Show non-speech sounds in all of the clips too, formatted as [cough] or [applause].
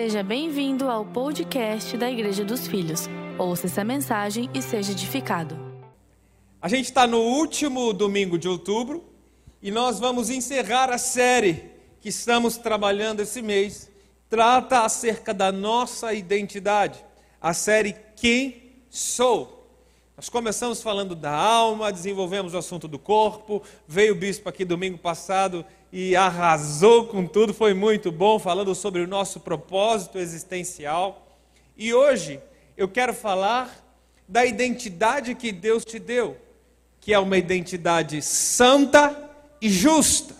Seja bem-vindo ao podcast da Igreja dos Filhos. Ouça essa mensagem e seja edificado. A gente está no último domingo de outubro e nós vamos encerrar a série que estamos trabalhando esse mês. Trata acerca da nossa identidade. A série Quem Sou. Nós começamos falando da alma, desenvolvemos o assunto do corpo. Veio o bispo aqui domingo passado e arrasou com tudo, foi muito bom, falando sobre o nosso propósito existencial. E hoje eu quero falar da identidade que Deus te deu, que é uma identidade santa e justa.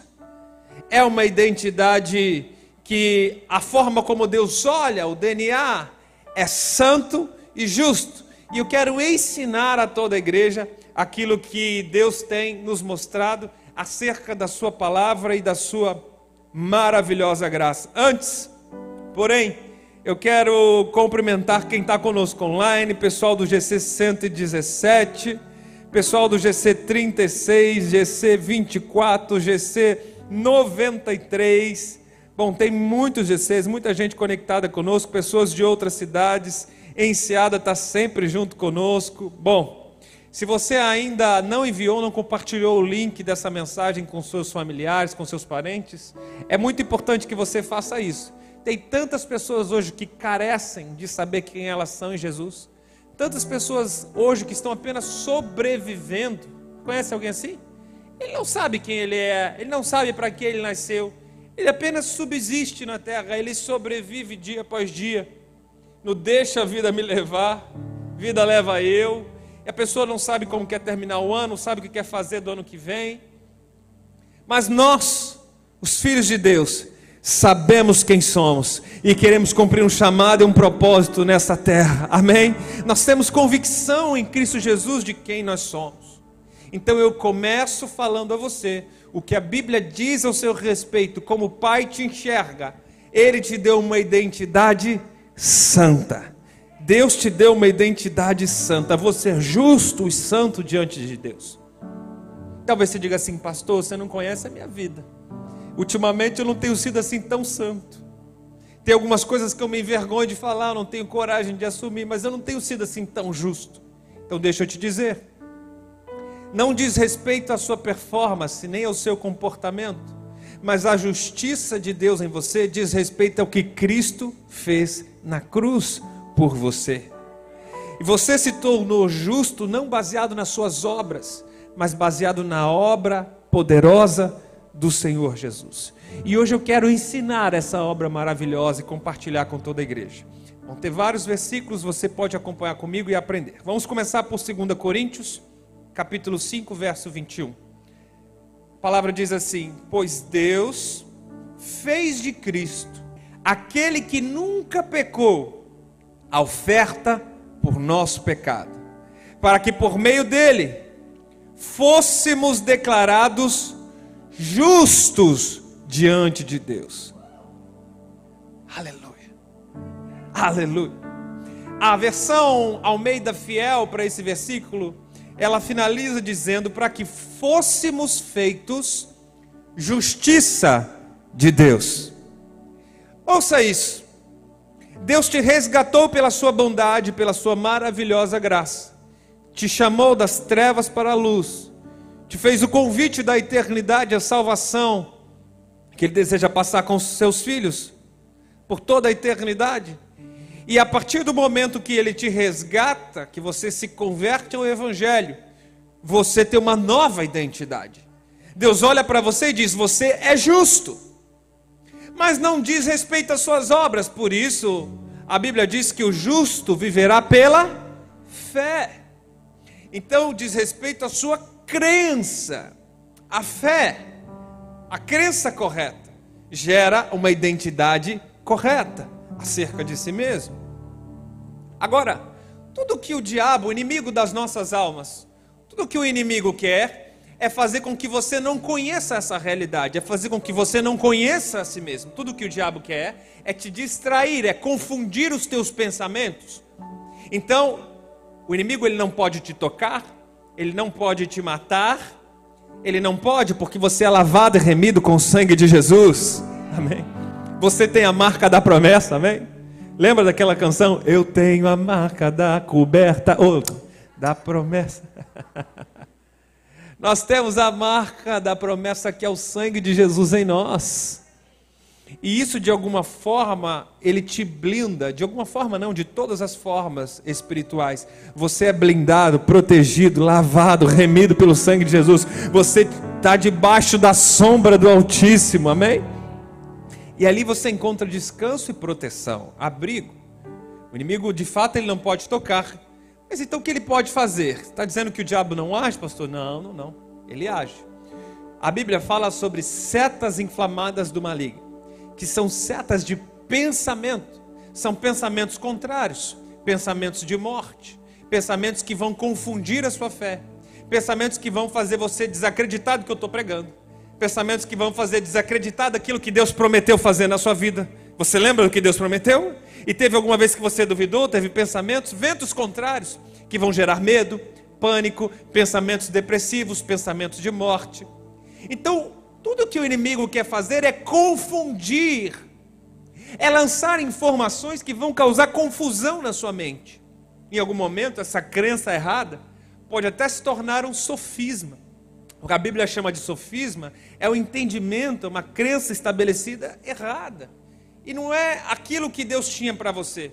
É uma identidade que a forma como Deus olha, o DNA, é santo e justo. E eu quero ensinar a toda a igreja aquilo que Deus tem nos mostrado acerca da Sua palavra e da Sua maravilhosa graça. Antes, porém, eu quero cumprimentar quem está conosco online, pessoal do GC 117, pessoal do GC 36, GC 24, GC 93. Bom, tem muitos GCs, muita gente conectada conosco, pessoas de outras cidades. Enseada está sempre junto conosco. Bom, se você ainda não enviou, não compartilhou o link dessa mensagem com seus familiares, com seus parentes, é muito importante que você faça isso. Tem tantas pessoas hoje que carecem de saber quem elas são em Jesus. Tantas pessoas hoje que estão apenas sobrevivendo. Conhece alguém assim? Ele não sabe quem ele é, ele não sabe para que ele nasceu. Ele apenas subsiste na terra, ele sobrevive dia após dia. Não deixa a vida me levar, vida leva eu a pessoa não sabe como quer terminar o ano, não sabe o que quer fazer do ano que vem. Mas nós, os filhos de Deus, sabemos quem somos e queremos cumprir um chamado e um propósito nessa terra. Amém? Nós temos convicção em Cristo Jesus de quem nós somos. Então eu começo falando a você o que a Bíblia diz ao seu respeito, como o Pai te enxerga. Ele te deu uma identidade santa. Deus te deu uma identidade santa, você é justo e santo diante de Deus. Talvez você diga assim, pastor, você não conhece a minha vida. Ultimamente eu não tenho sido assim tão santo. Tem algumas coisas que eu me envergonho de falar, não tenho coragem de assumir, mas eu não tenho sido assim tão justo. Então deixa eu te dizer. Não diz respeito à sua performance, nem ao seu comportamento, mas a justiça de Deus em você diz respeito ao que Cristo fez na cruz por você. E você se tornou justo não baseado nas suas obras, mas baseado na obra poderosa do Senhor Jesus. E hoje eu quero ensinar essa obra maravilhosa e compartilhar com toda a igreja. Vão ter vários versículos, você pode acompanhar comigo e aprender. Vamos começar por 2 Coríntios, capítulo 5, verso 21. A palavra diz assim: Pois Deus fez de Cristo aquele que nunca pecou a oferta por nosso pecado, para que por meio dele fôssemos declarados justos diante de Deus. Aleluia. Aleluia. A versão Almeida Fiel para esse versículo, ela finaliza dizendo para que fôssemos feitos justiça de Deus. Ouça isso. Deus te resgatou pela sua bondade, pela sua maravilhosa graça. Te chamou das trevas para a luz. Te fez o convite da eternidade, a salvação, que Ele deseja passar com seus filhos por toda a eternidade. E a partir do momento que Ele te resgata, que você se converte ao Evangelho, você tem uma nova identidade. Deus olha para você e diz: Você é justo mas não diz respeito às suas obras. Por isso, a Bíblia diz que o justo viverá pela fé. Então, diz respeito à sua crença. A fé, a crença correta, gera uma identidade correta acerca de si mesmo. Agora, tudo que o diabo, o inimigo das nossas almas, tudo que o inimigo quer é fazer com que você não conheça essa realidade, é fazer com que você não conheça a si mesmo. Tudo que o diabo quer é te distrair, é confundir os teus pensamentos. Então, o inimigo ele não pode te tocar, ele não pode te matar, ele não pode porque você é lavado e remido com o sangue de Jesus. Amém. Você tem a marca da promessa, amém? Lembra daquela canção? Eu tenho a marca da coberta, ou da promessa. [laughs] Nós temos a marca da promessa que é o sangue de Jesus em nós. E isso, de alguma forma, ele te blinda, de alguma forma não, de todas as formas espirituais. Você é blindado, protegido, lavado, remido pelo sangue de Jesus. Você está debaixo da sombra do Altíssimo, amém? E ali você encontra descanso e proteção, abrigo. O inimigo, de fato, ele não pode tocar. Mas então o que ele pode fazer? Está dizendo que o diabo não age, pastor? Não, não, não. Ele age. A Bíblia fala sobre setas inflamadas do maligno que são setas de pensamento, são pensamentos contrários, pensamentos de morte, pensamentos que vão confundir a sua fé, pensamentos que vão fazer você desacreditar do que eu estou pregando, pensamentos que vão fazer desacreditar daquilo que Deus prometeu fazer na sua vida. Você lembra do que Deus prometeu? E teve alguma vez que você duvidou? Teve pensamentos, ventos contrários, que vão gerar medo, pânico, pensamentos depressivos, pensamentos de morte. Então, tudo que o inimigo quer fazer é confundir, é lançar informações que vão causar confusão na sua mente. Em algum momento, essa crença errada pode até se tornar um sofisma. O que a Bíblia chama de sofisma é o entendimento, uma crença estabelecida errada. E não é aquilo que Deus tinha para você.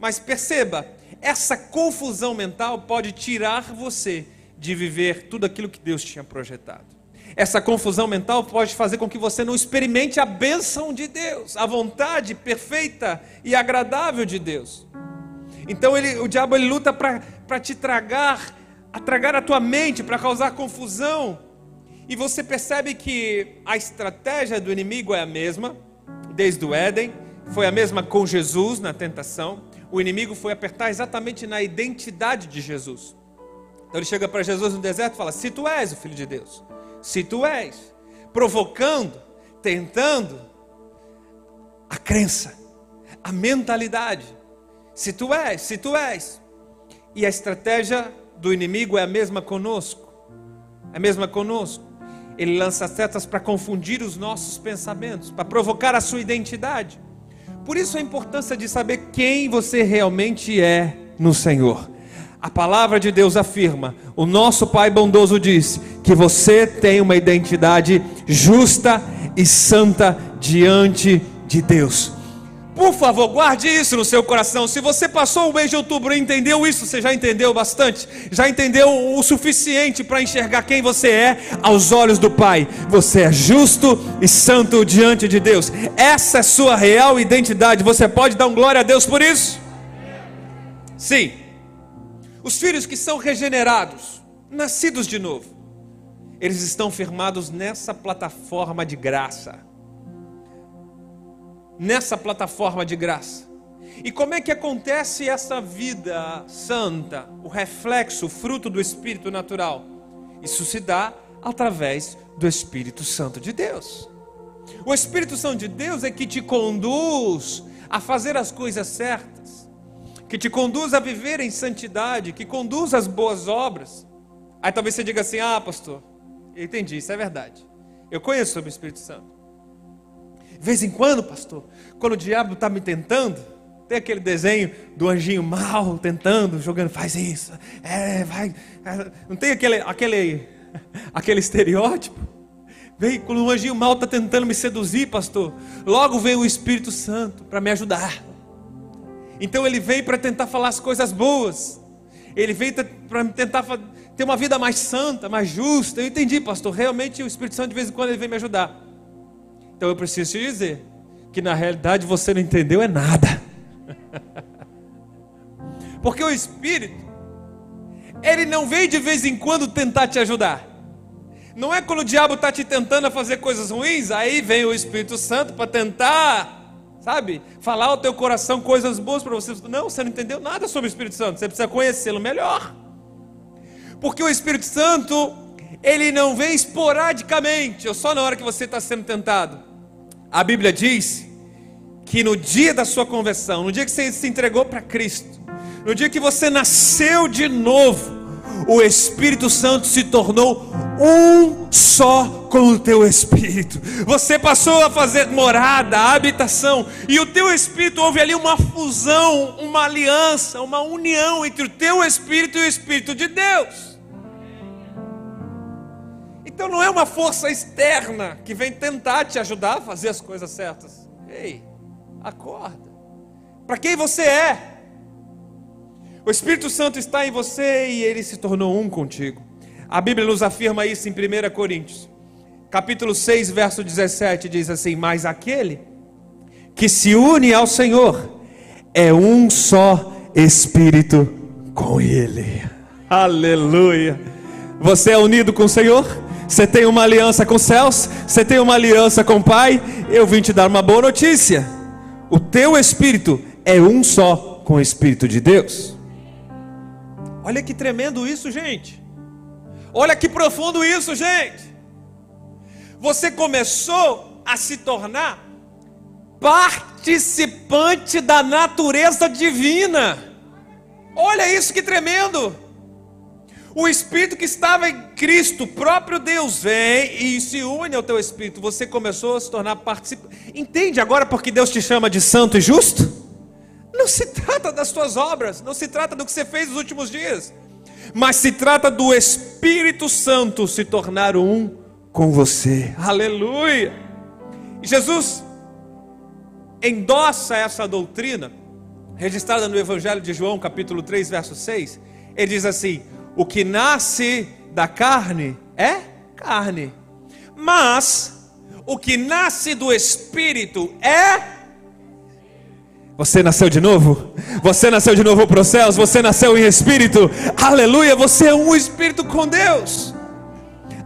Mas perceba, essa confusão mental pode tirar você de viver tudo aquilo que Deus tinha projetado. Essa confusão mental pode fazer com que você não experimente a bênção de Deus, a vontade perfeita e agradável de Deus. Então ele, o diabo ele luta para te tragar, a tragar a tua mente, para causar confusão. E você percebe que a estratégia do inimigo é a mesma, desde o Éden, foi a mesma com Jesus na tentação. O inimigo foi apertar exatamente na identidade de Jesus. Então ele chega para Jesus no deserto e fala: Se tu és o filho de Deus, se tu és, provocando, tentando a crença, a mentalidade. Se tu és, se tu és. E a estratégia do inimigo é a mesma conosco. É a mesma conosco. Ele lança setas para confundir os nossos pensamentos, para provocar a sua identidade. Por isso a importância de saber quem você realmente é no Senhor. A palavra de Deus afirma, o nosso Pai bondoso diz que você tem uma identidade justa e santa diante de Deus. Por favor, guarde isso no seu coração. Se você passou o mês de outubro e entendeu isso, você já entendeu bastante, já entendeu o suficiente para enxergar quem você é aos olhos do Pai. Você é justo e santo diante de Deus. Essa é sua real identidade. Você pode dar um glória a Deus por isso? Sim. Os filhos que são regenerados, nascidos de novo, eles estão firmados nessa plataforma de graça. Nessa plataforma de graça. E como é que acontece essa vida santa, o reflexo, o fruto do Espírito natural? Isso se dá através do Espírito Santo de Deus. O Espírito Santo de Deus é que te conduz a fazer as coisas certas que te conduz a viver em santidade, que conduz às boas obras. Aí talvez você diga assim: ah, pastor, eu entendi, isso é verdade. Eu conheço sobre o Espírito Santo. De vez em quando, pastor, quando o diabo está me tentando, tem aquele desenho do anjinho mal tentando, jogando, faz isso, é, vai. É, não tem aquele, aquele, [laughs] aquele estereótipo? Vem, quando o anjinho mal está tentando me seduzir, pastor, logo vem o Espírito Santo para me ajudar. Então ele veio para tentar falar as coisas boas. Ele veio para tentar ter uma vida mais santa, mais justa. Eu entendi, pastor. Realmente o Espírito Santo de vez em quando ele vem me ajudar. Então eu preciso te dizer que na realidade você não entendeu é nada. [laughs] Porque o Espírito ele não vem de vez em quando tentar te ajudar. Não é quando o diabo está te tentando a fazer coisas ruins, aí vem o Espírito Santo para tentar sabe? Falar ao teu coração coisas boas para você. Não, você não entendeu nada sobre o Espírito Santo. Você precisa conhecê-lo melhor. Porque o Espírito Santo, ele não vem esporadicamente, ou só na hora que você está sendo tentado. A Bíblia diz que no dia da sua conversão, no dia que você se entregou para Cristo, no dia que você nasceu de novo, o Espírito Santo se tornou um só com o teu espírito. Você passou a fazer morada, habitação, e o teu espírito houve ali uma fusão, uma aliança, uma união entre o teu espírito e o espírito de Deus. Então não é uma força externa que vem tentar te ajudar a fazer as coisas certas. Ei, acorda. Para quem você é? O Espírito Santo está em você e ele se tornou um contigo. A Bíblia nos afirma isso em 1 Coríntios, capítulo 6, verso 17, diz assim: Mas aquele que se une ao Senhor é um só Espírito com Ele. Aleluia. Você é unido com o Senhor? Você tem uma aliança com os céus? Você tem uma aliança com o Pai? Eu vim te dar uma boa notícia. O teu espírito é um só com o Espírito de Deus. Olha que tremendo isso, gente. Olha que profundo isso, gente. Você começou a se tornar participante da natureza divina. Olha isso que tremendo. O Espírito que estava em Cristo, próprio Deus, vem e se une ao teu Espírito. Você começou a se tornar participante. Entende agora porque Deus te chama de santo e justo? Não se trata das tuas obras, não se trata do que você fez nos últimos dias mas se trata do Espírito Santo se tornar um com você. Aleluia! Jesus endossa essa doutrina, registrada no Evangelho de João, capítulo 3, verso 6. Ele diz assim: O que nasce da carne é carne, mas o que nasce do Espírito é você nasceu de novo? Você nasceu de novo para os céus? Você nasceu em espírito? Aleluia! Você é um espírito com Deus.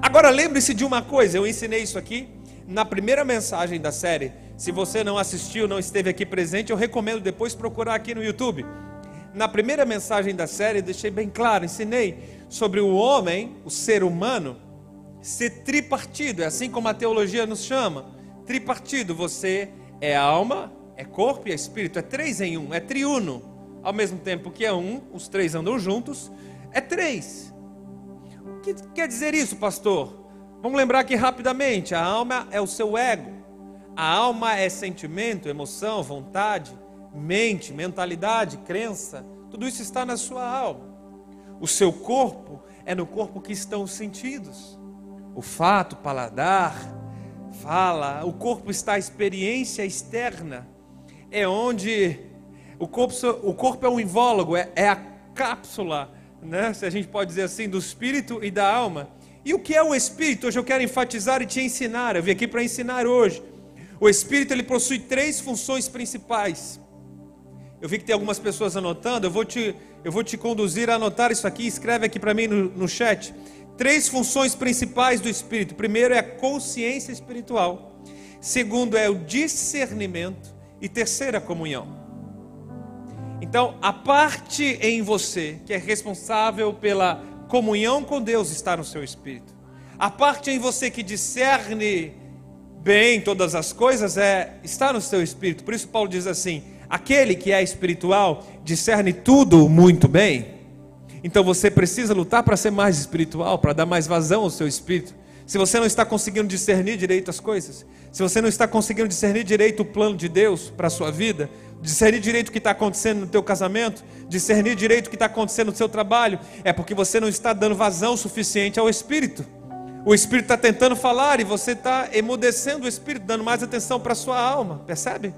Agora lembre-se de uma coisa, eu ensinei isso aqui na primeira mensagem da série. Se você não assistiu, não esteve aqui presente, eu recomendo depois procurar aqui no YouTube. Na primeira mensagem da série, deixei bem claro, ensinei sobre o homem, o ser humano, ser tripartido, é assim como a teologia nos chama. Tripartido, você é alma, é corpo e é espírito, é três em um, é triuno. Ao mesmo tempo que é um, os três andam juntos, é três. O que quer dizer isso, pastor? Vamos lembrar aqui rapidamente: a alma é o seu ego, a alma é sentimento, emoção, vontade, mente, mentalidade, crença, tudo isso está na sua alma. O seu corpo é no corpo que estão os sentidos, o fato, paladar, fala, o corpo está a experiência externa é onde o corpo, o corpo é um invólogo, é, é a cápsula, né, se a gente pode dizer assim, do espírito e da alma. E o que é o espírito? Hoje eu quero enfatizar e te ensinar. Eu vim aqui para ensinar hoje. O espírito ele possui três funções principais. Eu vi que tem algumas pessoas anotando. Eu vou te, eu vou te conduzir a anotar isso aqui. Escreve aqui para mim no, no chat. Três funções principais do espírito. Primeiro é a consciência espiritual. Segundo é o discernimento. E terceira comunhão. Então, a parte em você que é responsável pela comunhão com Deus está no seu espírito. A parte em você que discerne bem todas as coisas é está no seu espírito. Por isso Paulo diz assim: aquele que é espiritual discerne tudo muito bem. Então você precisa lutar para ser mais espiritual, para dar mais vazão ao seu espírito. Se você não está conseguindo discernir direito as coisas, se você não está conseguindo discernir direito o plano de Deus para a sua vida, discernir direito o que está acontecendo no teu casamento, discernir direito o que está acontecendo no seu trabalho, é porque você não está dando vazão suficiente ao Espírito. O Espírito está tentando falar e você está emudecendo o Espírito, dando mais atenção para a sua alma, percebe?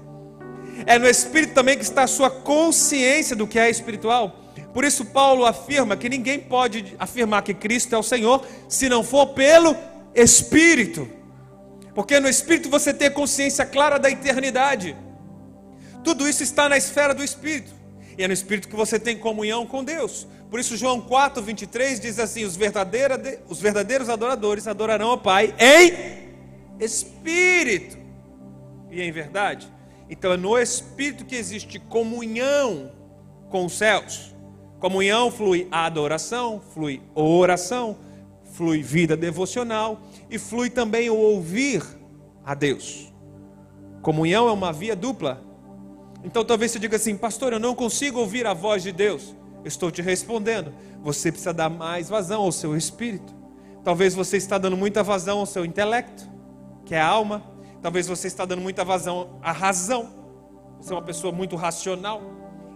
É no Espírito também que está a sua consciência do que é espiritual. Por isso, Paulo afirma que ninguém pode afirmar que Cristo é o Senhor se não for pelo Espírito. Porque no Espírito você tem consciência clara da eternidade. Tudo isso está na esfera do Espírito. E é no Espírito que você tem comunhão com Deus. Por isso, João 4, 23 diz assim: os os verdadeiros adoradores adorarão ao Pai em Espírito e em verdade. Então é no Espírito que existe comunhão com os céus. Comunhão flui adoração, flui oração, flui vida devocional e flui também o ouvir a Deus. Comunhão é uma via dupla. Então talvez você diga assim, pastor, eu não consigo ouvir a voz de Deus. Eu estou te respondendo, você precisa dar mais vazão ao seu espírito. Talvez você está dando muita vazão ao seu intelecto, que é a alma. Talvez você está dando muita vazão à razão. Você é uma pessoa muito racional.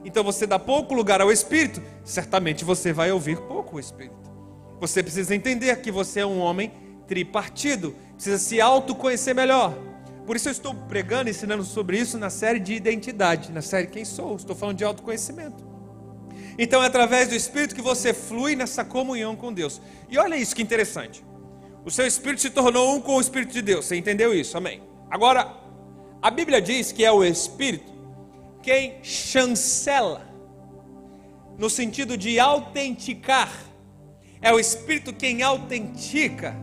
Então você dá pouco lugar ao espírito, certamente você vai ouvir pouco o espírito. Você precisa entender que você é um homem tripartido, precisa se autoconhecer melhor. Por isso eu estou pregando, ensinando sobre isso na série de identidade, na série Quem Sou. Estou falando de autoconhecimento. Então é através do Espírito que você flui nessa comunhão com Deus. E olha isso que interessante. O seu Espírito se tornou um com o Espírito de Deus. Você entendeu isso? Amém. Agora, a Bíblia diz que é o Espírito quem chancela, no sentido de autenticar. É o Espírito quem autentica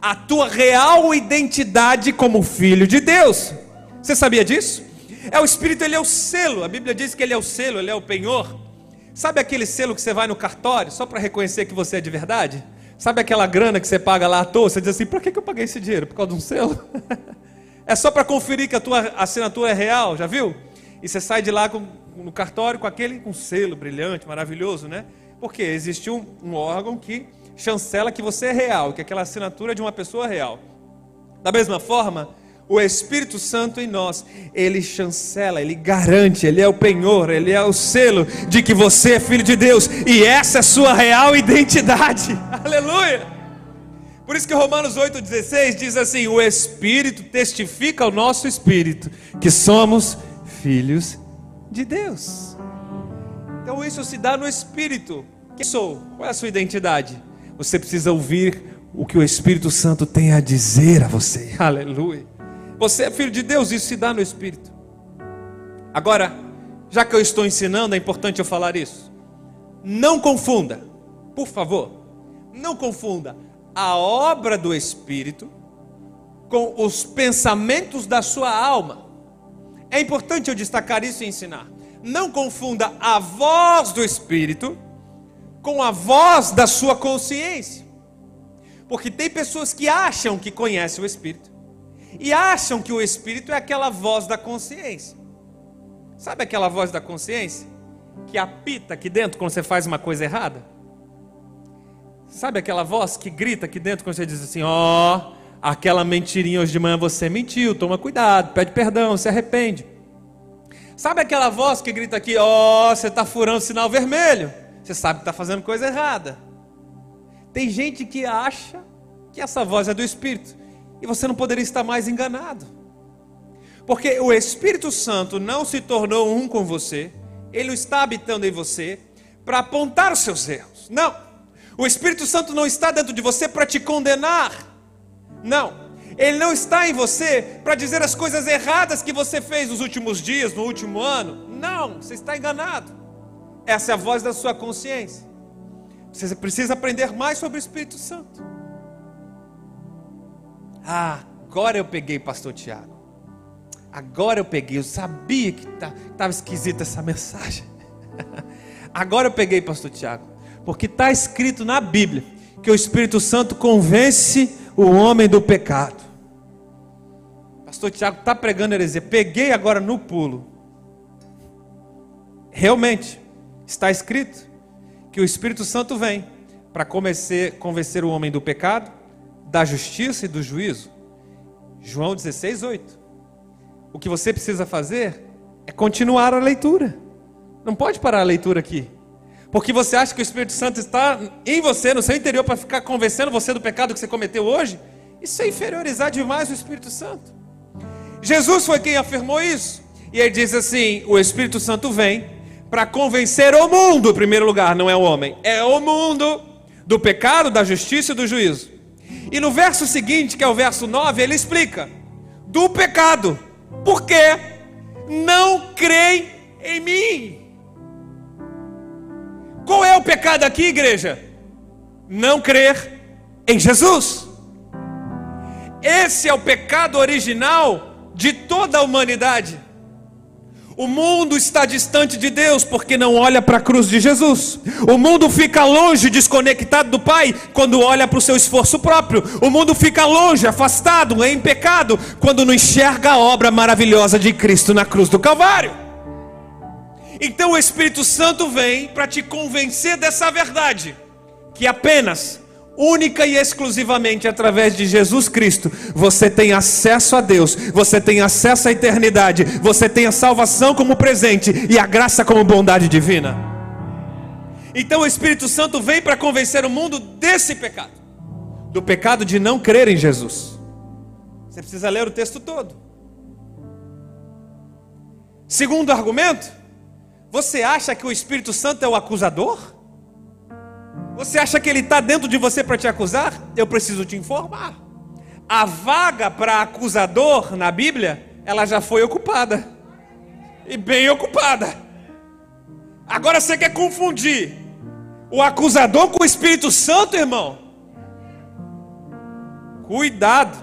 a tua real identidade como filho de Deus. Você sabia disso? É o Espírito, ele é o selo. A Bíblia diz que ele é o selo, ele é o penhor. Sabe aquele selo que você vai no cartório só para reconhecer que você é de verdade? Sabe aquela grana que você paga lá à toa? Você diz assim: para que eu paguei esse dinheiro? Por causa de um selo? [laughs] é só para conferir que a tua assinatura é real, já viu? E você sai de lá com, no cartório com aquele com selo brilhante, maravilhoso, né? Porque existe um, um órgão que chancela que você é real, que aquela assinatura é de uma pessoa real. Da mesma forma, o Espírito Santo em nós, ele chancela, ele garante, ele é o penhor, ele é o selo de que você é filho de Deus e essa é a sua real identidade. [laughs] Aleluia! Por isso que Romanos 8,16 diz assim: o Espírito testifica ao nosso espírito que somos filhos de Deus. Então isso se dá no Espírito. Quem sou? Qual é a sua identidade? Você precisa ouvir o que o Espírito Santo tem a dizer a você. [laughs] Aleluia. Você é filho de Deus, isso se dá no Espírito. Agora, já que eu estou ensinando, é importante eu falar isso. Não confunda, por favor, não confunda a obra do Espírito com os pensamentos da sua alma. É importante eu destacar isso e ensinar. Não confunda a voz do Espírito com a voz da sua consciência. Porque tem pessoas que acham que conhecem o Espírito e acham que o Espírito é aquela voz da consciência. Sabe aquela voz da consciência que apita aqui dentro quando você faz uma coisa errada? Sabe aquela voz que grita aqui dentro quando você diz assim: Ó, oh, aquela mentirinha hoje de manhã você mentiu, toma cuidado, pede perdão, se arrepende. Sabe aquela voz que grita aqui: Ó, oh, você está furando sinal vermelho? Você sabe que está fazendo coisa errada. Tem gente que acha que essa voz é do Espírito. E você não poderia estar mais enganado. Porque o Espírito Santo não se tornou um com você, ele está habitando em você para apontar os seus erros. Não. O Espírito Santo não está dentro de você para te condenar. Não. Ele não está em você para dizer as coisas erradas que você fez nos últimos dias, no último ano. Não, você está enganado. Essa é a voz da sua consciência. Você precisa aprender mais sobre o Espírito Santo. Ah, agora eu peguei, Pastor Tiago. Agora eu peguei. Eu sabia que estava tá, esquisita essa mensagem. [laughs] agora eu peguei, Pastor Tiago. Porque está escrito na Bíblia que o Espírito Santo convence o homem do pecado. Pastor Tiago está pregando heresia. Peguei agora no pulo. Realmente. Está escrito que o Espírito Santo vem para convencer o homem do pecado, da justiça e do juízo. João 16, 8. O que você precisa fazer é continuar a leitura. Não pode parar a leitura aqui. Porque você acha que o Espírito Santo está em você, no seu interior, para ficar convencendo você do pecado que você cometeu hoje? Isso é inferiorizar demais o Espírito Santo. Jesus foi quem afirmou isso. E ele diz assim: o Espírito Santo vem para convencer o mundo, em primeiro lugar, não é o homem, é o mundo do pecado, da justiça e do juízo. E no verso seguinte, que é o verso 9, ele explica: do pecado, porque não creem em mim. Qual é o pecado aqui, igreja? Não crer em Jesus. Esse é o pecado original de toda a humanidade. O mundo está distante de Deus porque não olha para a cruz de Jesus. O mundo fica longe, desconectado do Pai, quando olha para o seu esforço próprio. O mundo fica longe, afastado, em pecado, quando não enxerga a obra maravilhosa de Cristo na cruz do Calvário. Então o Espírito Santo vem para te convencer dessa verdade, que apenas única e exclusivamente através de Jesus Cristo, você tem acesso a Deus, você tem acesso à eternidade, você tem a salvação como presente e a graça como bondade divina. Então o Espírito Santo vem para convencer o mundo desse pecado, do pecado de não crer em Jesus. Você precisa ler o texto todo. Segundo argumento, você acha que o Espírito Santo é o acusador? Você acha que ele está dentro de você para te acusar? Eu preciso te informar. A vaga para acusador na Bíblia, ela já foi ocupada. E bem ocupada. Agora você quer confundir o acusador com o Espírito Santo, irmão? Cuidado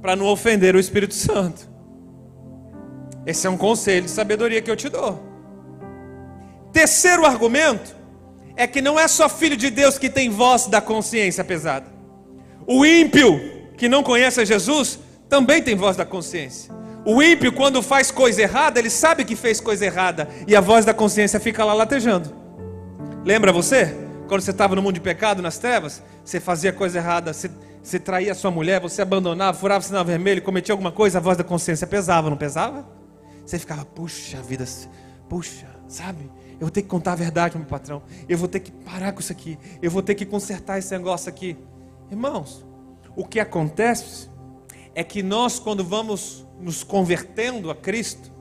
para não ofender o Espírito Santo. Esse é um conselho de sabedoria que eu te dou. Terceiro argumento é que não é só filho de Deus que tem voz da consciência pesada. O ímpio que não conhece a Jesus também tem voz da consciência. O ímpio, quando faz coisa errada, ele sabe que fez coisa errada e a voz da consciência fica lá latejando. Lembra você? Quando você estava no mundo de pecado, nas trevas, você fazia coisa errada, você, você traía sua mulher, você abandonava, furava o sinal vermelho, cometia alguma coisa, a voz da consciência pesava, não pesava? Você ficava, puxa vida, puxa, sabe? Eu vou ter que contar a verdade para meu patrão. Eu vou ter que parar com isso aqui. Eu vou ter que consertar esse negócio aqui. Irmãos, o que acontece é que nós, quando vamos nos convertendo a Cristo,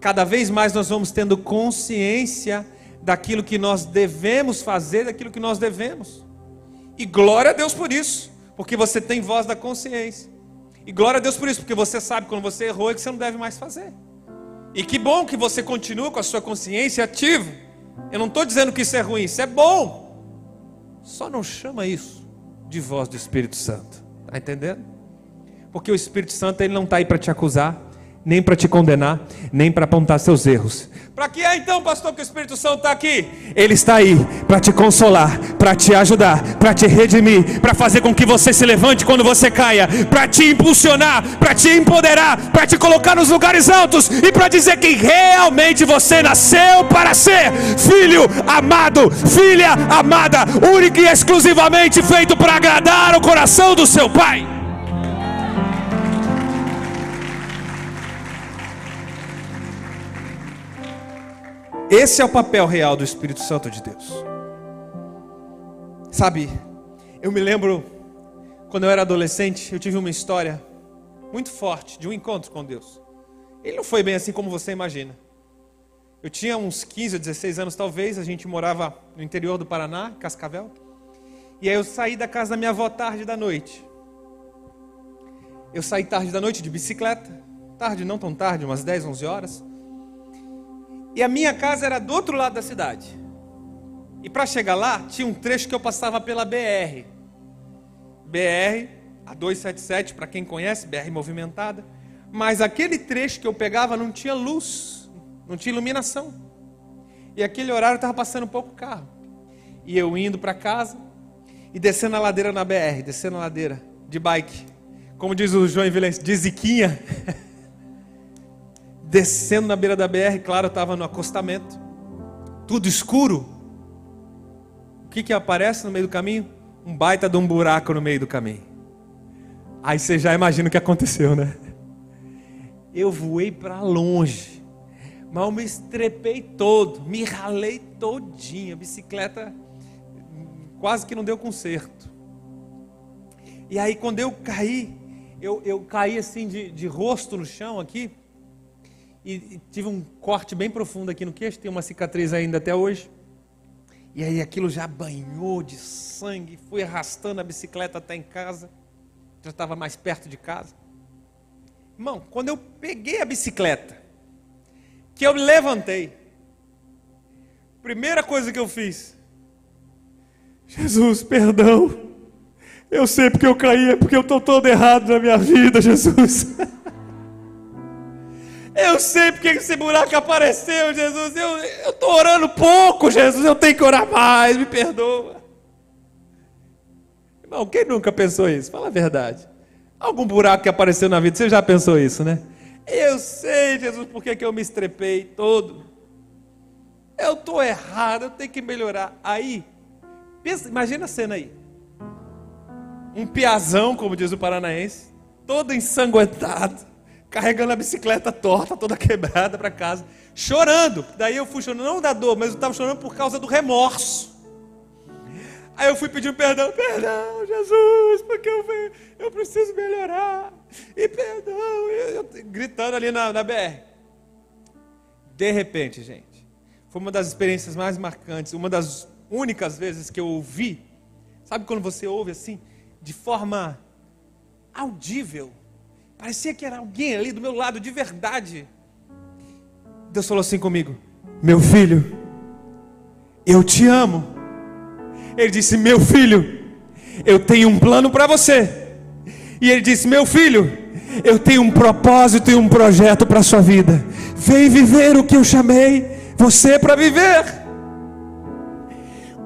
cada vez mais nós vamos tendo consciência daquilo que nós devemos fazer, daquilo que nós devemos. E glória a Deus por isso, porque você tem voz da consciência. E glória a Deus por isso, porque você sabe quando você errou é que você não deve mais fazer. E que bom que você continua com a sua consciência ativa. Eu não estou dizendo que isso é ruim, isso é bom. Só não chama isso de voz do Espírito Santo. Está entendendo? Porque o Espírito Santo ele não está aí para te acusar, nem para te condenar, nem para apontar seus erros. Para que é então, pastor, que o Espírito Santo está aqui? Ele está aí para te consolar, para te ajudar, para te redimir, para fazer com que você se levante quando você caia, para te impulsionar, para te empoderar, para te colocar nos lugares altos e para dizer que realmente você nasceu para ser filho amado, filha amada, única e exclusivamente feito para agradar o coração do seu Pai. Esse é o papel real do Espírito Santo de Deus. Sabe, eu me lembro quando eu era adolescente, eu tive uma história muito forte de um encontro com Deus. Ele não foi bem assim como você imagina. Eu tinha uns 15 ou 16 anos, talvez, a gente morava no interior do Paraná, Cascavel. E aí eu saí da casa da minha avó tarde da noite. Eu saí tarde da noite de bicicleta, tarde, não tão tarde, umas 10, 11 horas. E a minha casa era do outro lado da cidade. E para chegar lá, tinha um trecho que eu passava pela BR. BR, a 277, para quem conhece, BR movimentada. Mas aquele trecho que eu pegava não tinha luz, não tinha iluminação. E aquele horário estava passando pouco carro. E eu indo para casa e descendo a ladeira na BR, descendo a ladeira de bike. Como diz o João Vilense, de ziquinha. [laughs] descendo na beira da BR, claro, estava no acostamento, tudo escuro. O que, que aparece no meio do caminho? Um baita de um buraco no meio do caminho. Aí você já imagina o que aconteceu, né? Eu voei para longe, mas eu me estrepei todo, me ralei todinho, a bicicleta quase que não deu conserto. E aí quando eu caí, eu, eu caí assim de, de rosto no chão aqui, e, tive um corte bem profundo aqui no queixo, tem uma cicatriz ainda até hoje. E aí aquilo já banhou de sangue, fui arrastando a bicicleta até em casa, já estava mais perto de casa. Irmão, quando eu peguei a bicicleta, que eu levantei, primeira coisa que eu fiz, Jesus, perdão, eu sei porque eu caí, é porque eu estou todo errado na minha vida, Jesus. [laughs] Eu sei porque esse buraco apareceu, Jesus. Eu estou orando pouco, Jesus. Eu tenho que orar mais, me perdoa. Irmão, quem nunca pensou isso? Fala a verdade. Algum buraco que apareceu na vida, você já pensou isso, né? Eu sei, Jesus, porque que eu me estrepei todo. Eu estou errado, eu tenho que melhorar. Aí, pensa, imagina a cena aí. um piazão, como diz o paranaense, todo ensanguentado, carregando a bicicleta torta, toda [laughs] quebrada para casa, chorando. Daí eu fui chorando, não da dor, mas eu estava chorando por causa do remorso. Aí eu fui pedindo perdão, perdão, Jesus, porque eu, eu preciso melhorar. E perdão, eu, eu, gritando ali na, na BR. De repente, gente, foi uma das experiências mais marcantes, uma das únicas vezes que eu ouvi. Sabe quando você ouve assim, de forma audível? Parecia que era alguém ali do meu lado, de verdade. Deus falou assim comigo: Meu filho, eu te amo. Ele disse: Meu filho, eu tenho um plano para você. E ele disse: Meu filho, eu tenho um propósito e um projeto para a sua vida. Vem viver o que eu chamei você para viver.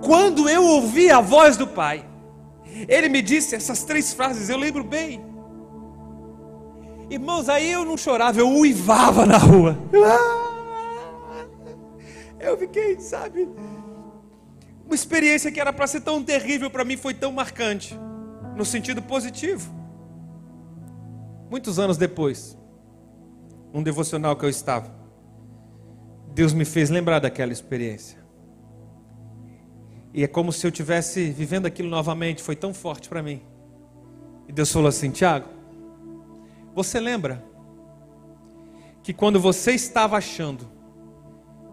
Quando eu ouvi a voz do Pai, ele me disse essas três frases, eu lembro bem. Irmãos, aí eu não chorava, eu uivava na rua. Eu fiquei, sabe? Uma experiência que era para ser tão terrível para mim foi tão marcante, no sentido positivo. Muitos anos depois, um devocional que eu estava, Deus me fez lembrar daquela experiência. E é como se eu tivesse vivendo aquilo novamente, foi tão forte para mim. E Deus falou assim: Tiago, você lembra que quando você estava achando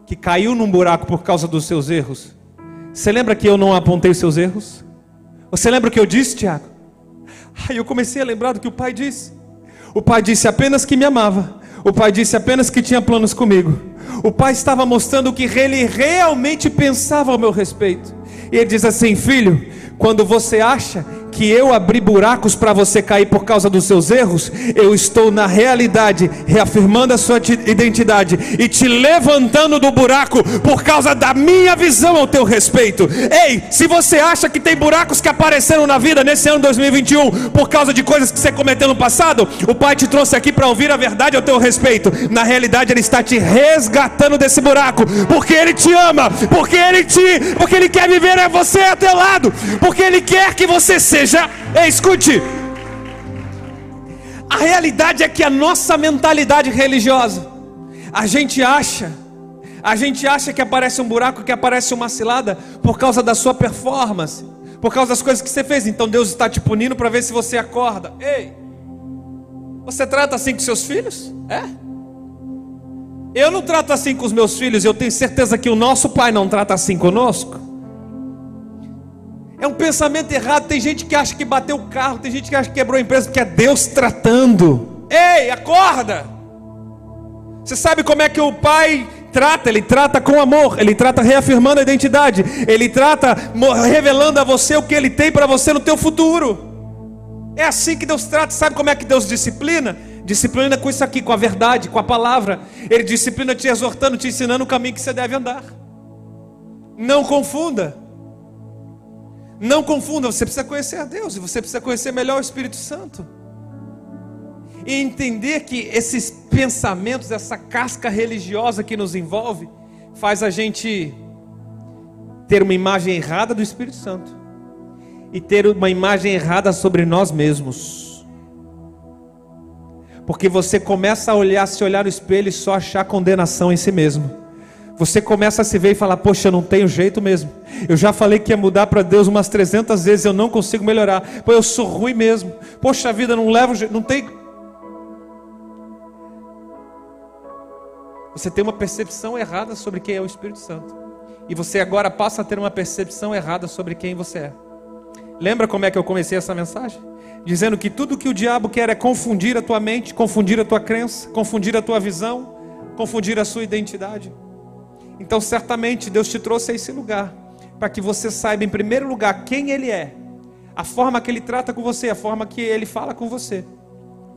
que caiu num buraco por causa dos seus erros, você lembra que eu não apontei os seus erros? Você lembra o que eu disse, Tiago? Aí eu comecei a lembrar do que o pai disse. O pai disse apenas que me amava. O pai disse apenas que tinha planos comigo. O pai estava mostrando o que ele realmente pensava ao meu respeito. E ele diz assim: Filho, quando você acha que eu abri buracos para você cair por causa dos seus erros, eu estou na realidade reafirmando a sua identidade e te levantando do buraco por causa da minha visão ao teu respeito. Ei, se você acha que tem buracos que apareceram na vida nesse ano 2021 por causa de coisas que você cometeu no passado, o Pai te trouxe aqui para ouvir a verdade ao teu respeito. Na realidade, Ele está te resgatando desse buraco, porque Ele te ama, porque Ele te, porque Ele quer viver é você a teu lado, porque Ele quer que você seja ei, escute. A realidade é que a nossa mentalidade religiosa, a gente acha, a gente acha que aparece um buraco, que aparece uma cilada por causa da sua performance, por causa das coisas que você fez. Então Deus está te punindo para ver se você acorda. Ei, você trata assim com seus filhos? É? Eu não trato assim com os meus filhos, eu tenho certeza que o nosso pai não trata assim conosco. É um pensamento errado. Tem gente que acha que bateu o carro, tem gente que acha que quebrou a empresa, porque é Deus tratando. Ei, acorda! Você sabe como é que o pai trata? Ele trata com amor, ele trata reafirmando a identidade, ele trata revelando a você o que ele tem para você no teu futuro. É assim que Deus trata. Sabe como é que Deus disciplina? Disciplina com isso aqui, com a verdade, com a palavra. Ele disciplina te exortando, te ensinando o caminho que você deve andar. Não confunda. Não confunda, você precisa conhecer a Deus e você precisa conhecer melhor o Espírito Santo. E entender que esses pensamentos, essa casca religiosa que nos envolve, faz a gente ter uma imagem errada do Espírito Santo e ter uma imagem errada sobre nós mesmos. Porque você começa a olhar, se olhar no espelho e só achar condenação em si mesmo. Você começa a se ver e falar: Poxa, eu não tenho jeito mesmo. Eu já falei que ia mudar para Deus umas 300 vezes, eu não consigo melhorar. Pô, eu sou ruim mesmo. Poxa vida, não levo jeito, não tem. Você tem uma percepção errada sobre quem é o Espírito Santo. E você agora passa a ter uma percepção errada sobre quem você é. Lembra como é que eu comecei essa mensagem? Dizendo que tudo que o diabo quer é confundir a tua mente, confundir a tua crença, confundir a tua visão, confundir a sua identidade. Então, certamente, Deus te trouxe a esse lugar para que você saiba, em primeiro lugar, quem Ele é, a forma que Ele trata com você, a forma que Ele fala com você.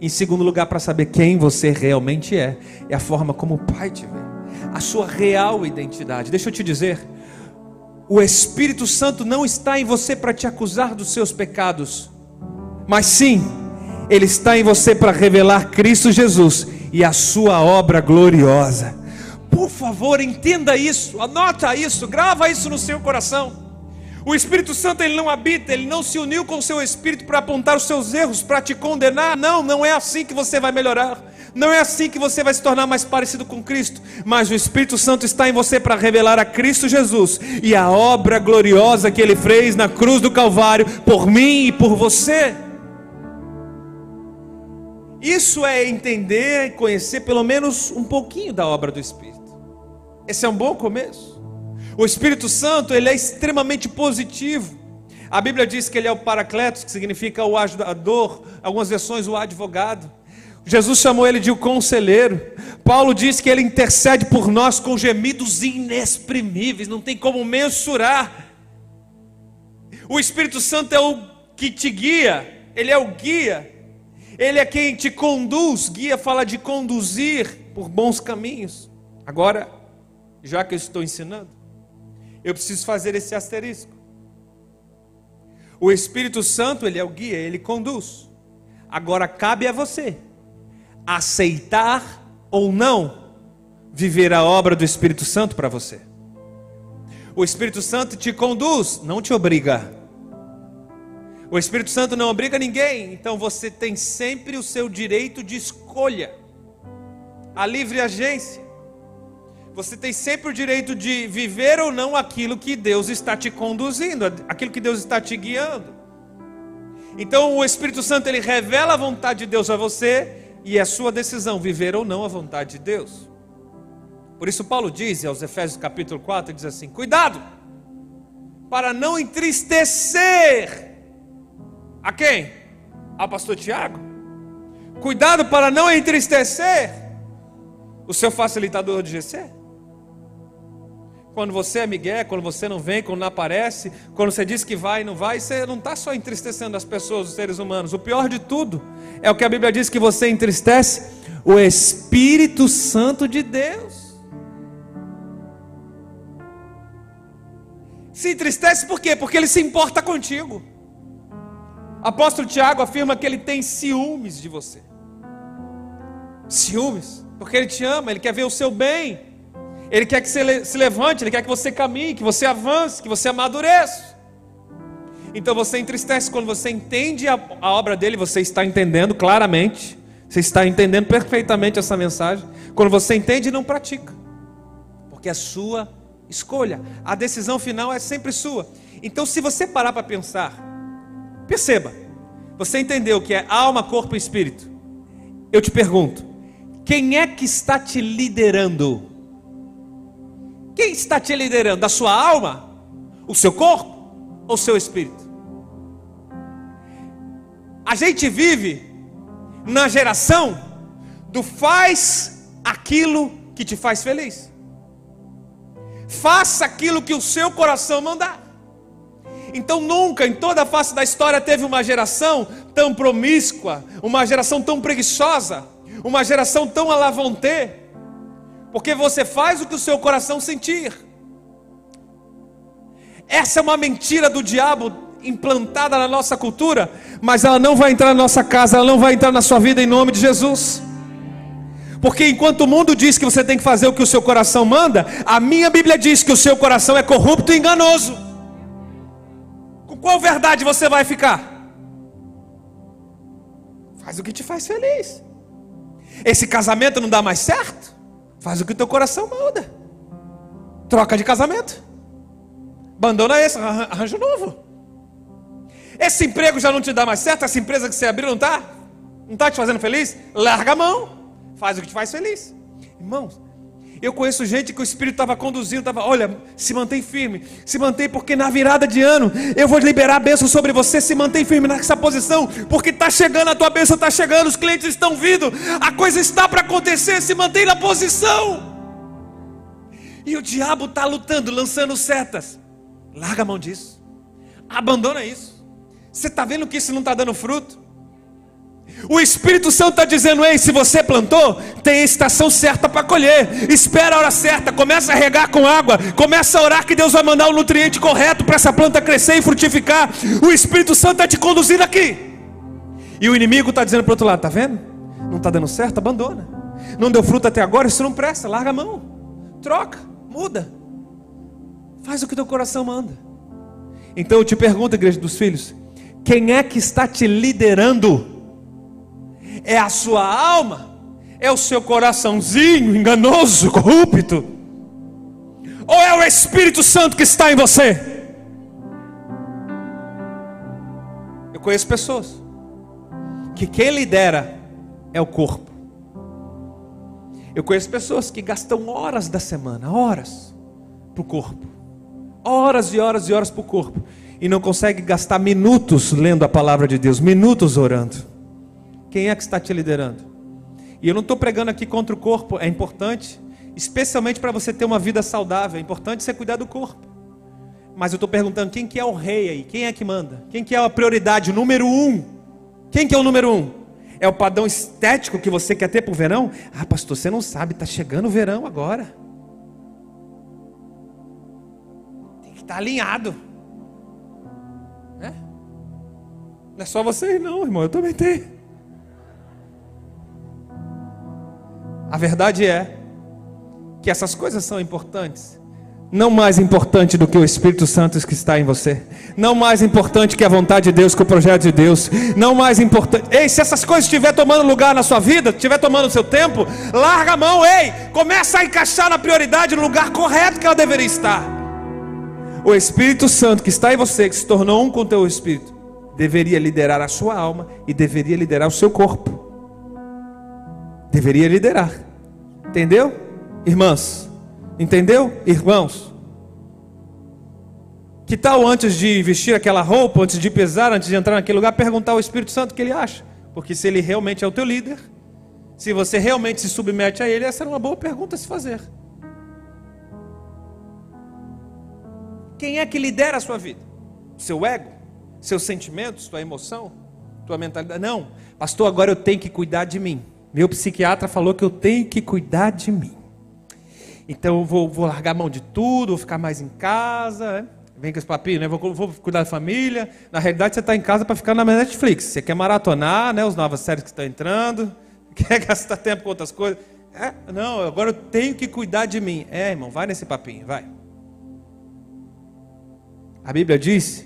Em segundo lugar, para saber quem você realmente é, é a forma como o Pai te vê, a sua real identidade. Deixa eu te dizer, o Espírito Santo não está em você para te acusar dos seus pecados, mas sim, Ele está em você para revelar Cristo Jesus e a sua obra gloriosa. Por favor, entenda isso, anota isso, grava isso no seu coração. O Espírito Santo ele não habita, ele não se uniu com o seu espírito para apontar os seus erros, para te condenar. Não, não é assim que você vai melhorar. Não é assim que você vai se tornar mais parecido com Cristo. Mas o Espírito Santo está em você para revelar a Cristo Jesus e a obra gloriosa que ele fez na cruz do Calvário por mim e por você. Isso é entender e conhecer pelo menos um pouquinho da obra do Espírito. Esse é um bom começo. O Espírito Santo, ele é extremamente positivo. A Bíblia diz que ele é o paracletos, que significa o ajudador, algumas versões o advogado. Jesus chamou ele de o conselheiro. Paulo diz que ele intercede por nós com gemidos inexprimíveis, não tem como mensurar. O Espírito Santo é o que te guia, ele é o guia, ele é quem te conduz. Guia fala de conduzir por bons caminhos. Agora, já que eu estou ensinando, eu preciso fazer esse asterisco. O Espírito Santo, ele é o guia, ele conduz. Agora cabe a você aceitar ou não viver a obra do Espírito Santo para você. O Espírito Santo te conduz, não te obriga. O Espírito Santo não obriga ninguém, então você tem sempre o seu direito de escolha, a livre agência. Você tem sempre o direito de viver ou não aquilo que Deus está te conduzindo, aquilo que Deus está te guiando. Então o Espírito Santo ele revela a vontade de Deus a você e é sua decisão viver ou não a vontade de Deus. Por isso Paulo diz aos Efésios capítulo 4, diz assim: "Cuidado para não entristecer a quem? Ao pastor Tiago. Cuidado para não entristecer o seu facilitador de GC quando você é migué, quando você não vem, quando não aparece, quando você diz que vai e não vai, você não está só entristecendo as pessoas, os seres humanos. O pior de tudo é o que a Bíblia diz que você entristece o Espírito Santo de Deus. Se entristece por quê? Porque ele se importa contigo. Apóstolo Tiago afirma que ele tem ciúmes de você. Ciúmes, porque ele te ama, ele quer ver o seu bem. Ele quer que você se levante, Ele quer que você caminhe, que você avance, que você amadureça. Então você entristece quando você entende a, a obra dele, você está entendendo claramente, você está entendendo perfeitamente essa mensagem. Quando você entende não pratica, porque é sua escolha, a decisão final é sempre sua. Então, se você parar para pensar, perceba, você entendeu que é alma, corpo e espírito. Eu te pergunto, quem é que está te liderando? Quem está te liderando? A sua alma? O seu corpo? Ou o seu espírito? A gente vive na geração do faz aquilo que te faz feliz. Faça aquilo que o seu coração mandar. Então nunca em toda a face da história teve uma geração tão promíscua, uma geração tão preguiçosa, uma geração tão alavonte, porque você faz o que o seu coração sentir. Essa é uma mentira do diabo implantada na nossa cultura, mas ela não vai entrar na nossa casa, ela não vai entrar na sua vida em nome de Jesus. Porque enquanto o mundo diz que você tem que fazer o que o seu coração manda, a minha Bíblia diz que o seu coração é corrupto e enganoso. Com qual verdade você vai ficar? Faz o que te faz feliz. Esse casamento não dá mais certo? Faz o que o teu coração manda. Troca de casamento. Abandona esse, arranja um novo. Esse emprego já não te dá mais certo, essa empresa que você abriu não está? Não está te fazendo feliz? Larga a mão. Faz o que te faz feliz. Irmãos, eu conheço gente que o Espírito estava conduzindo, estava, olha, se mantém firme, se mantém, porque na virada de ano eu vou liberar a bênção sobre você, se mantém firme nessa posição, porque está chegando, a tua bênção está chegando, os clientes estão vindo, a coisa está para acontecer, se mantém na posição. E o diabo está lutando, lançando setas. Larga a mão disso, abandona isso. Você está vendo que isso não está dando fruto? O Espírito Santo está dizendo: ei, se você plantou, tem a estação certa para colher. Espera a hora certa, começa a regar com água, começa a orar que Deus vai mandar o nutriente correto para essa planta crescer e frutificar. O Espírito Santo está te conduzindo aqui. E o inimigo está dizendo para outro lado: está vendo? Não está dando certo? Abandona. Não deu fruto até agora, isso não presta, larga a mão. Troca, muda. Faz o que teu coração manda. Então eu te pergunto, igreja dos filhos, quem é que está te liderando? É a sua alma? É o seu coraçãozinho enganoso, corrupto? Ou é o Espírito Santo que está em você? Eu conheço pessoas que quem lidera é o corpo. Eu conheço pessoas que gastam horas da semana, horas, para o corpo. Horas e horas e horas para o corpo. E não consegue gastar minutos lendo a palavra de Deus, minutos orando. Quem é que está te liderando? E eu não estou pregando aqui contra o corpo, é importante, especialmente para você ter uma vida saudável, é importante você cuidar do corpo. Mas eu estou perguntando quem que é o rei aí, quem é que manda? Quem que é a prioridade, o número um? Quem que é o número um? É o padrão estético que você quer ter para o verão? Ah, pastor, você não sabe, está chegando o verão agora. Tem que estar tá alinhado. Né? Não é só você, não, irmão, eu também tenho. A verdade é que essas coisas são importantes não mais importante do que o Espírito Santo que está em você. Não mais importante que a vontade de Deus, que o projeto de Deus. Não mais importante. Ei, se essas coisas estiver tomando lugar na sua vida, estiver tomando o seu tempo, larga a mão, ei, começa a encaixar na prioridade no lugar correto que ela deveria estar. O Espírito Santo que está em você, que se tornou um com o teu espírito, deveria liderar a sua alma e deveria liderar o seu corpo. Deveria liderar. Entendeu? Irmãs, Entendeu, irmãos? Que tal antes de vestir aquela roupa, antes de pesar, antes de entrar naquele lugar, perguntar ao Espírito Santo o que ele acha? Porque se ele realmente é o teu líder, se você realmente se submete a ele, essa é uma boa pergunta a se fazer. Quem é que lidera a sua vida? Seu ego? Seus sentimentos? Sua emoção? Tua mentalidade? Não, pastor, agora eu tenho que cuidar de mim. Meu psiquiatra falou que eu tenho que cuidar de mim. Então eu vou, vou largar a mão de tudo, vou ficar mais em casa. Né? Vem com esse papinho, né? Vou, vou cuidar da família. Na realidade, você está em casa para ficar na Netflix. Você quer maratonar, né? As novas séries que estão entrando. [laughs] Quer gastar tempo com outras coisas. É, não, agora eu tenho que cuidar de mim. É, irmão, vai nesse papinho, vai. A Bíblia diz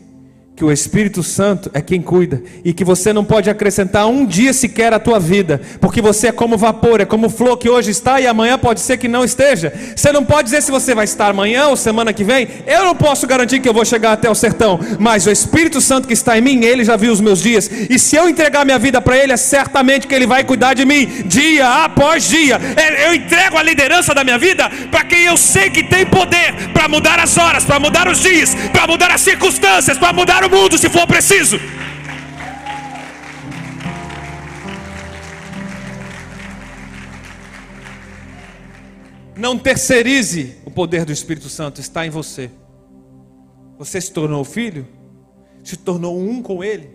que o Espírito Santo é quem cuida e que você não pode acrescentar um dia sequer à tua vida, porque você é como vapor, é como flor que hoje está e amanhã pode ser que não esteja. Você não pode dizer se você vai estar amanhã ou semana que vem. Eu não posso garantir que eu vou chegar até o sertão, mas o Espírito Santo que está em mim, ele já viu os meus dias. E se eu entregar minha vida para ele, é certamente que ele vai cuidar de mim dia após dia. É, eu entrego a liderança da minha vida para quem eu sei que tem poder para mudar as horas, para mudar os dias, para mudar as circunstâncias, para mudar o mundo se for preciso. Não terceirize o poder do Espírito Santo, está em você. Você se tornou filho, se tornou um com Ele.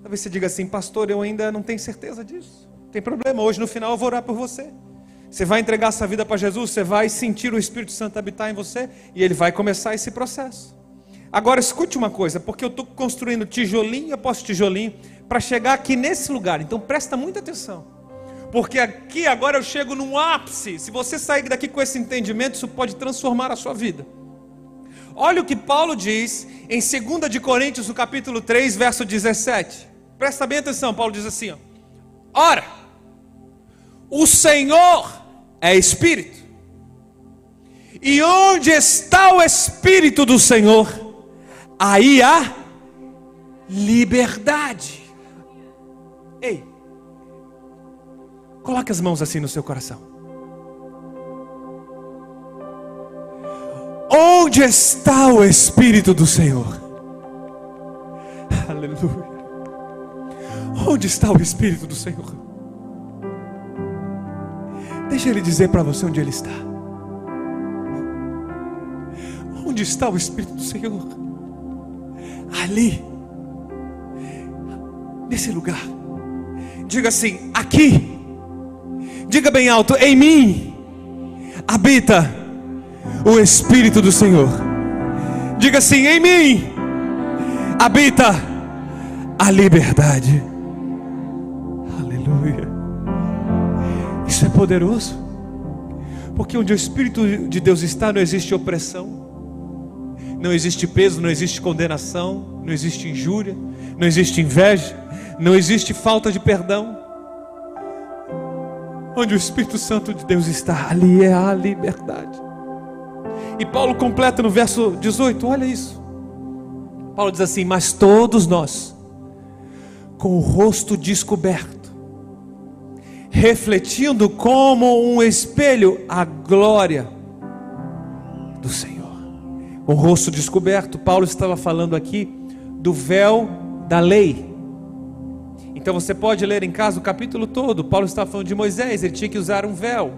Talvez você diga assim, pastor, eu ainda não tenho certeza disso. Tem problema, hoje no final eu vou orar por você. Você vai entregar essa vida para Jesus, você vai sentir o Espírito Santo habitar em você e ele vai começar esse processo. Agora escute uma coisa, porque eu estou construindo tijolinho após tijolinho para chegar aqui nesse lugar. Então presta muita atenção. Porque aqui agora eu chego num ápice. Se você sair daqui com esse entendimento, isso pode transformar a sua vida. Olha o que Paulo diz em 2 de Coríntios, no capítulo 3, verso 17. Presta bem atenção, Paulo diz assim: ó, Ora, o Senhor é Espírito. E onde está o Espírito do Senhor? Aí há liberdade. Ei, coloque as mãos assim no seu coração. Onde está o Espírito do Senhor? Aleluia. Onde está o Espírito do Senhor? Deixa Ele dizer para você onde Ele está. Onde está o Espírito do Senhor? Ali, nesse lugar. Diga assim: aqui, diga bem alto, em mim habita o Espírito do Senhor. Diga assim: em mim habita a liberdade. Aleluia. Isso é poderoso. Porque onde o Espírito de Deus está, não existe opressão não existe peso, não existe condenação, não existe injúria, não existe inveja, não existe falta de perdão. Onde o Espírito Santo de Deus está, ali é a liberdade. E Paulo completa no verso 18, olha isso. Paulo diz assim: Mas todos nós, com o rosto descoberto, refletindo como um espelho a glória do Senhor. Com o rosto descoberto, Paulo estava falando aqui do véu da lei. Então você pode ler em casa o capítulo todo. Paulo estava falando de Moisés, ele tinha que usar um véu.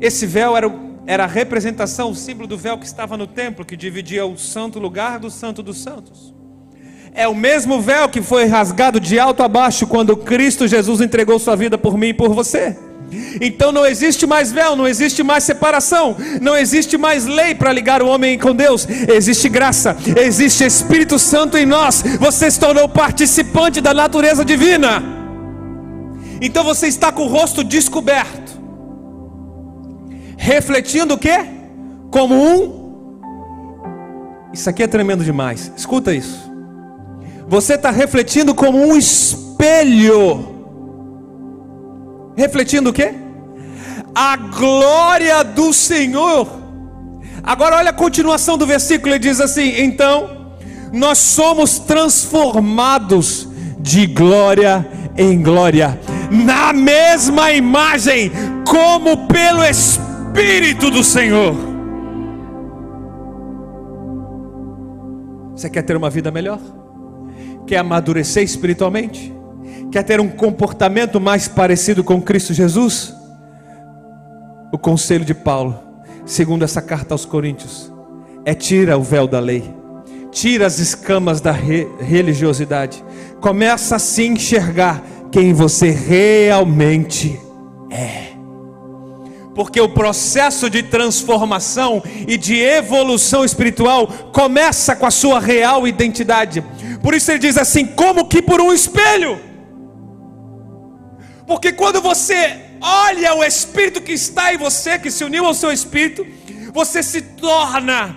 Esse véu era, era a representação, o símbolo do véu que estava no templo, que dividia o santo lugar do santo dos santos. É o mesmo véu que foi rasgado de alto a baixo quando Cristo Jesus entregou sua vida por mim e por você. Então não existe mais véu, não existe mais separação, não existe mais lei para ligar o homem com Deus. Existe graça, existe Espírito Santo em nós. Você se tornou participante da natureza divina. Então você está com o rosto descoberto, refletindo o que? Como um. Isso aqui é tremendo demais. Escuta isso. Você está refletindo como um espelho refletindo o quê? A glória do Senhor. Agora olha a continuação do versículo, ele diz assim: "Então nós somos transformados de glória em glória, na mesma imagem, como pelo Espírito do Senhor." Você quer ter uma vida melhor? Quer amadurecer espiritualmente? Quer ter um comportamento mais parecido com Cristo Jesus? O conselho de Paulo, segundo essa carta aos Coríntios, é tira o véu da lei, tira as escamas da re religiosidade, começa a se enxergar quem você realmente é. Porque o processo de transformação e de evolução espiritual começa com a sua real identidade. Por isso ele diz assim: como que por um espelho. Porque quando você olha o Espírito que está em você, que se uniu ao seu Espírito, você se torna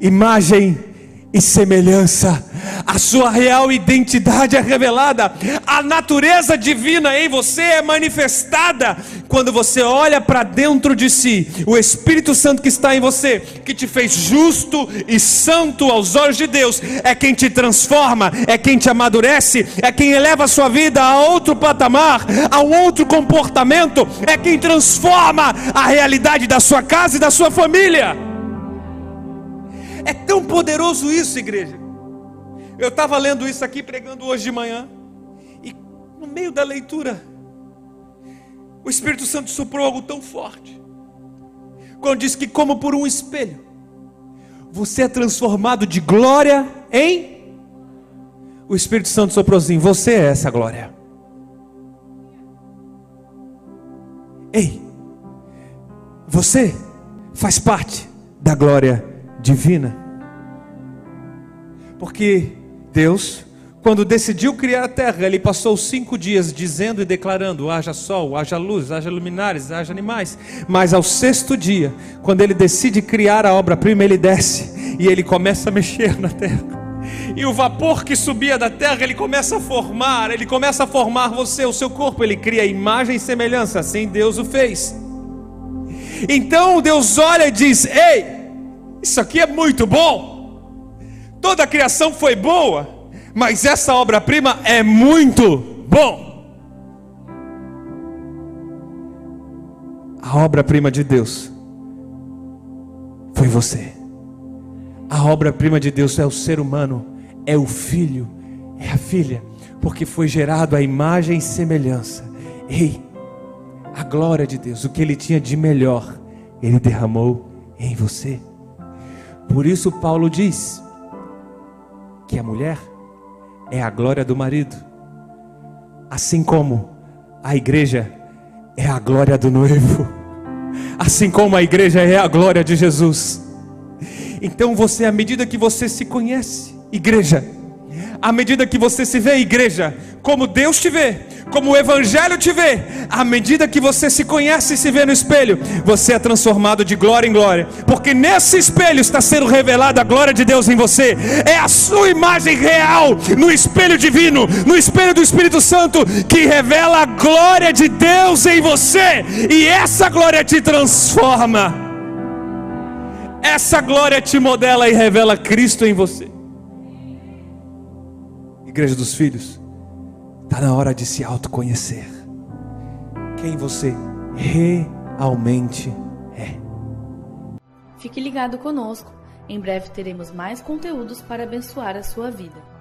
imagem e semelhança. A sua real identidade é revelada, a natureza divina em você é manifestada quando você olha para dentro de si. O Espírito Santo que está em você, que te fez justo e santo aos olhos de Deus, é quem te transforma, é quem te amadurece, é quem eleva a sua vida a outro patamar, a um outro comportamento, é quem transforma a realidade da sua casa e da sua família. É tão poderoso isso, igreja. Eu estava lendo isso aqui, pregando hoje de manhã, e no meio da leitura, o Espírito Santo soprou algo tão forte, quando diz que, como por um espelho, você é transformado de glória em. O Espírito Santo soprou assim: você é essa glória. Ei, você faz parte da glória divina. Porque Deus, quando decidiu criar a terra, ele passou cinco dias dizendo e declarando: haja sol, haja luz, haja luminares, haja animais. Mas ao sexto dia, quando ele decide criar a obra-prima, ele desce e ele começa a mexer na terra. E o vapor que subia da terra, ele começa a formar, ele começa a formar você, o seu corpo, ele cria imagem e semelhança, assim Deus o fez. Então Deus olha e diz: Ei, isso aqui é muito bom. Toda a criação foi boa, mas essa obra-prima é muito bom. A obra-prima de Deus foi você. A obra-prima de Deus é o ser humano, é o filho, é a filha, porque foi gerado a imagem e semelhança. Ei, a glória de Deus, o que ele tinha de melhor, ele derramou em você. Por isso, Paulo diz que a mulher é a glória do marido, assim como a igreja é a glória do noivo, assim como a igreja é a glória de Jesus. Então, você, à medida que você se conhece, igreja, À medida que você se vê, igreja, como Deus te vê, como o Evangelho te vê, à medida que você se conhece e se vê no espelho, você é transformado de glória em glória, porque nesse espelho está sendo revelada a glória de Deus em você, é a sua imagem real no espelho divino, no espelho do Espírito Santo, que revela a glória de Deus em você, e essa glória te transforma, essa glória te modela e revela Cristo em você. Igreja dos Filhos, está na hora de se autoconhecer. Quem você realmente é. Fique ligado conosco. Em breve teremos mais conteúdos para abençoar a sua vida.